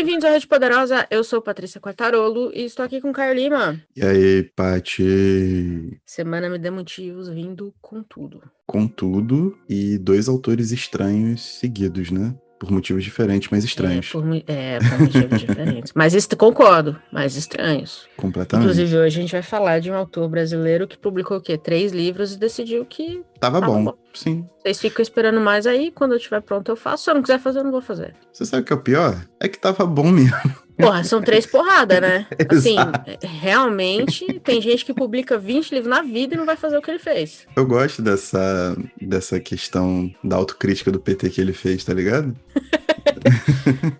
Bem-vindos à Rede Poderosa, eu sou Patrícia Quartarolo e estou aqui com Caio Lima. E aí, Pati? Semana me dê motivos vindo com tudo. Com tudo e dois autores estranhos seguidos, né? Por motivos diferentes, mas estranhos. É, por, é, por motivos diferentes. Mas est concordo, mas estranhos. Completamente. Inclusive, hoje a gente vai falar de um autor brasileiro que publicou o quê? Três livros e decidiu que. Tava, tava bom. bom. Sim. Vocês ficam esperando mais aí, quando eu estiver pronto eu faço. Se eu não quiser fazer, eu não vou fazer. Você sabe o que é o pior? É que tava bom mesmo. Porra, são três porradas, né? assim, realmente, tem gente que publica 20 livros na vida e não vai fazer o que ele fez. Eu gosto dessa, dessa questão da autocrítica do PT que ele fez, tá ligado?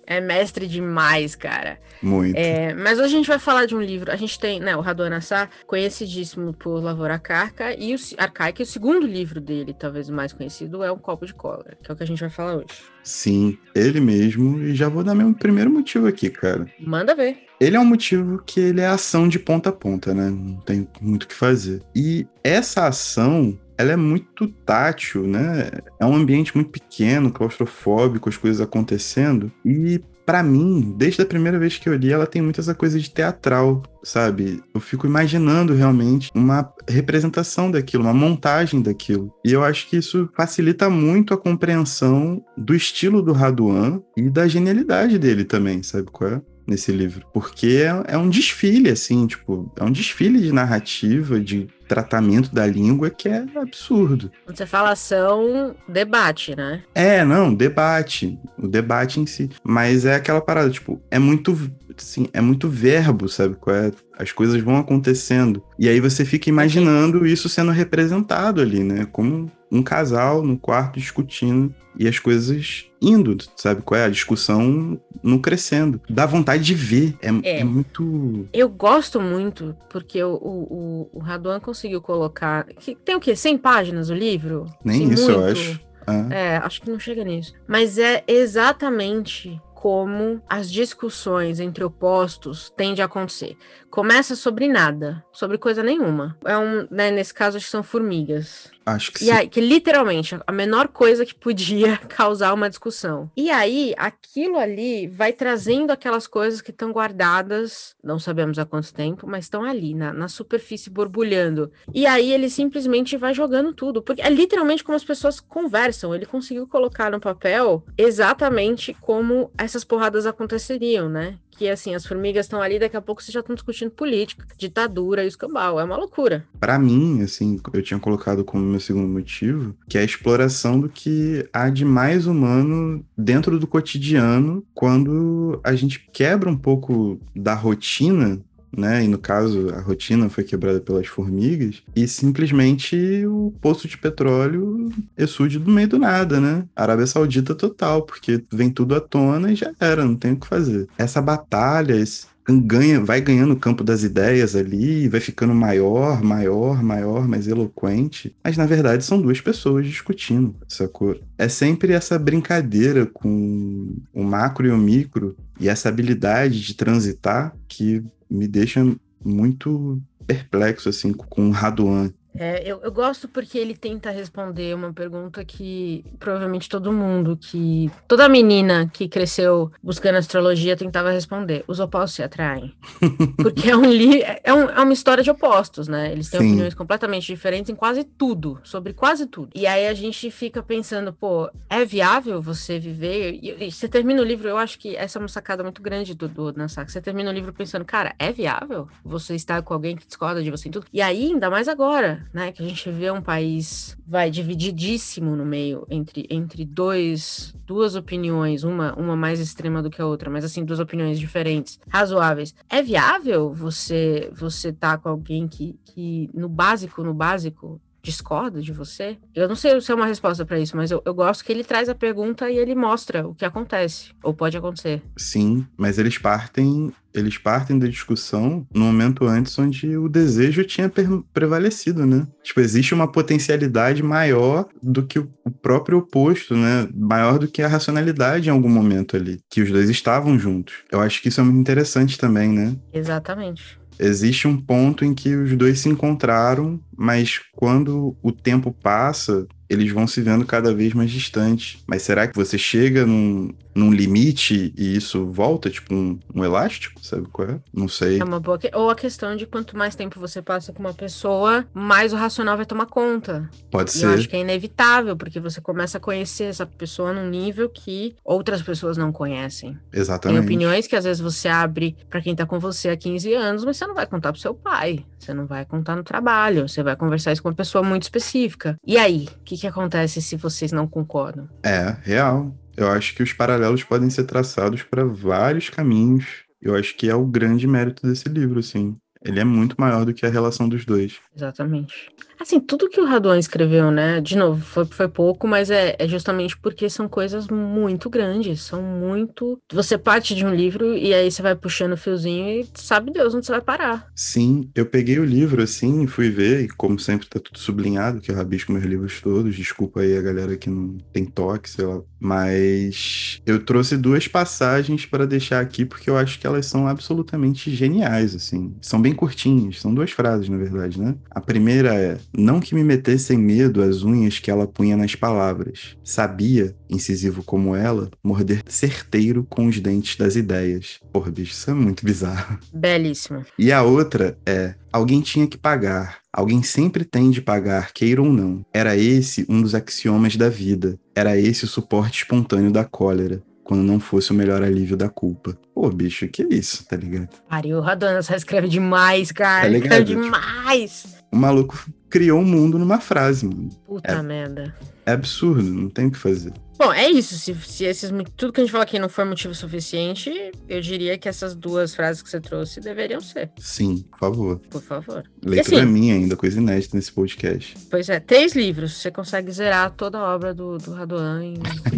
é mestre demais, cara. Muito. É, mas hoje a gente vai falar de um livro. A gente tem, né, o Raduan Assar, conhecidíssimo por Lavoura Arcaica, e o, Arcaica, e o segundo livro dele, talvez o mais conhecido, é Um Copo de Cola, que é o que a gente vai falar hoje. Sim, ele mesmo. E já vou dar meu primeiro motivo aqui, cara. Manda ver. Ele é um motivo que ele é ação de ponta a ponta, né? Não tem muito o que fazer. E essa ação ela é muito tátil, né? É um ambiente muito pequeno, claustrofóbico, as coisas acontecendo. E para mim, desde a primeira vez que eu li, ela tem muita essa coisa de teatral, sabe? Eu fico imaginando realmente uma representação daquilo, uma montagem daquilo. E eu acho que isso facilita muito a compreensão do estilo do Raduan e da genialidade dele também, sabe qual é? Nesse livro. Porque é, é, um desfile, assim, tipo, é um desfile de narrativa, de tratamento da língua que é absurdo. Quando você fala ação, debate, né? É, não, debate. O debate em si. Mas é aquela parada, tipo, é muito. Assim, é muito verbo, sabe? É? As coisas vão acontecendo. E aí você fica imaginando isso sendo representado ali, né? Como um casal no quarto discutindo e as coisas indo, sabe qual é? A discussão no crescendo. Dá vontade de ver. É, é. é muito. Eu gosto muito, porque o, o, o Raduan conseguiu colocar. Tem o quê? 100 páginas o livro? Nem Sim, isso, muito. eu acho. É, acho que não chega nisso. Mas é exatamente como as discussões entre opostos tendem a acontecer. Começa sobre nada, sobre coisa nenhuma. É um, né, nesse caso, acho que são formigas. Acho que e sim. Aí, que literalmente a menor coisa que podia causar uma discussão. E aí, aquilo ali vai trazendo aquelas coisas que estão guardadas, não sabemos há quanto tempo, mas estão ali, na, na superfície, borbulhando. E aí ele simplesmente vai jogando tudo. Porque é literalmente como as pessoas conversam. Ele conseguiu colocar no papel exatamente como essas porradas aconteceriam, né? Que assim, as formigas estão ali, daqui a pouco vocês já estão discutindo política, ditadura e escambau. É uma loucura. Para mim, assim, eu tinha colocado como meu segundo motivo, que é a exploração do que há de mais humano dentro do cotidiano, quando a gente quebra um pouco da rotina né? E no caso, a rotina foi quebrada pelas formigas e simplesmente o poço de petróleo exude do meio do nada, né? Arábia Saudita total, porque vem tudo à tona e já era, não tem o que fazer. Essa batalha, esse, ganha, vai ganhando o campo das ideias ali, vai ficando maior, maior, maior, mais eloquente. Mas na verdade são duas pessoas discutindo, sacou? É sempre essa brincadeira com o macro e o micro e essa habilidade de transitar que me deixa muito perplexo assim com o Raduan é, eu, eu gosto porque ele tenta responder uma pergunta que provavelmente todo mundo que. Toda menina que cresceu buscando astrologia tentava responder. Os opostos se atraem. Porque é, um li, é, um, é uma história de opostos, né? Eles têm Sim. opiniões completamente diferentes em quase tudo, sobre quase tudo. E aí a gente fica pensando, pô, é viável você viver? E, e você termina o livro, eu acho que essa é uma sacada muito grande do, do Nansak. Você termina o livro pensando, cara, é viável você estar com alguém que discorda de você em tudo? E aí, ainda mais agora né? Que a gente vê um país vai divididíssimo no meio entre, entre dois duas opiniões, uma uma mais extrema do que a outra, mas assim duas opiniões diferentes, razoáveis. É viável você você tá com alguém que, que no básico, no básico discorda de você? Eu não sei se é uma resposta para isso, mas eu, eu gosto que ele traz a pergunta e ele mostra o que acontece, ou pode acontecer. Sim, mas eles partem eles partem da discussão no momento antes onde o desejo tinha prevalecido, né? Tipo, existe uma potencialidade maior do que o próprio oposto, né? Maior do que a racionalidade em algum momento ali, que os dois estavam juntos. Eu acho que isso é muito interessante também, né? Exatamente existe um ponto em que os dois se encontraram, mas quando o tempo passa, eles vão se vendo cada vez mais distantes. Mas será que você chega num, num limite e isso volta, tipo um, um elástico? Sabe qual é? Não sei. É uma boa que... Ou a questão de quanto mais tempo você passa com uma pessoa, mais o racional vai tomar conta. Pode E ser. eu acho que é inevitável, porque você começa a conhecer essa pessoa num nível que outras pessoas não conhecem. Tem Exatamente. opiniões que às vezes você abre pra quem tá com você há 15 anos, mas você não vai contar pro seu pai. Você não vai contar no trabalho. Você vai conversar isso com uma pessoa muito específica. E aí? O que, que acontece se vocês não concordam? É, real. Eu acho que os paralelos podem ser traçados para vários caminhos. Eu acho que é o grande mérito desse livro, assim. Ele é muito maior do que a relação dos dois. Exatamente. Assim, tudo que o Raduan escreveu, né? De novo, foi, foi pouco, mas é, é justamente porque são coisas muito grandes. São muito. Você parte de um livro e aí você vai puxando o fiozinho e sabe Deus onde você vai parar. Sim, eu peguei o livro assim, fui ver, e como sempre tá tudo sublinhado, que eu rabisco meus livros todos. Desculpa aí a galera que não tem toque, sei lá. Mas eu trouxe duas passagens para deixar aqui porque eu acho que elas são absolutamente geniais, assim. São bem curtinhas, são duas frases, na verdade, né? A primeira é: Não que me metessem medo as unhas que ela punha nas palavras. Sabia, incisivo como ela, morder certeiro com os dentes das ideias. Porra, bicho, isso é muito bizarro. Belíssimo. E a outra é: alguém tinha que pagar. Alguém sempre tem de pagar, queira ou não. Era esse um dos axiomas da vida. Era esse o suporte espontâneo da cólera, quando não fosse o melhor alívio da culpa. Pô, bicho, que isso, tá ligado? Pariu, o Raduan só escreve demais, cara. Tá Ele ligado? escreve demais. O maluco criou um mundo numa frase, mano. Puta É. merda. É absurdo, não tem o que fazer. Bom, é isso. Se, se esses, tudo que a gente falou aqui não for motivo suficiente, eu diria que essas duas frases que você trouxe deveriam ser, Sim, por favor. por favor. Leitura assim- minha ainda, coisa inédita nesse podcast. Pois é, três livros. Você consegue zerar toda a obra do, do Raduan em,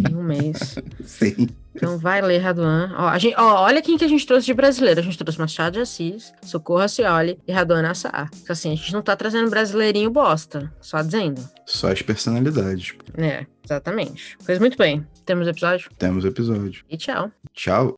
em um mês. Sim. Então vai ler Raduan. Ó, a gente, ó, olha quem que a gente trouxe de brasileiro. A gente trouxe Machado de Assis, Socorro Acioli e Raduan Assar. Então, assim, a gente não tá trazendo brasileirinho bosta. Só dizendo. Só as personalidades. É, exatamente. Pois muito bem. Temos episódio. Temos episódio. E tchau. Tchau.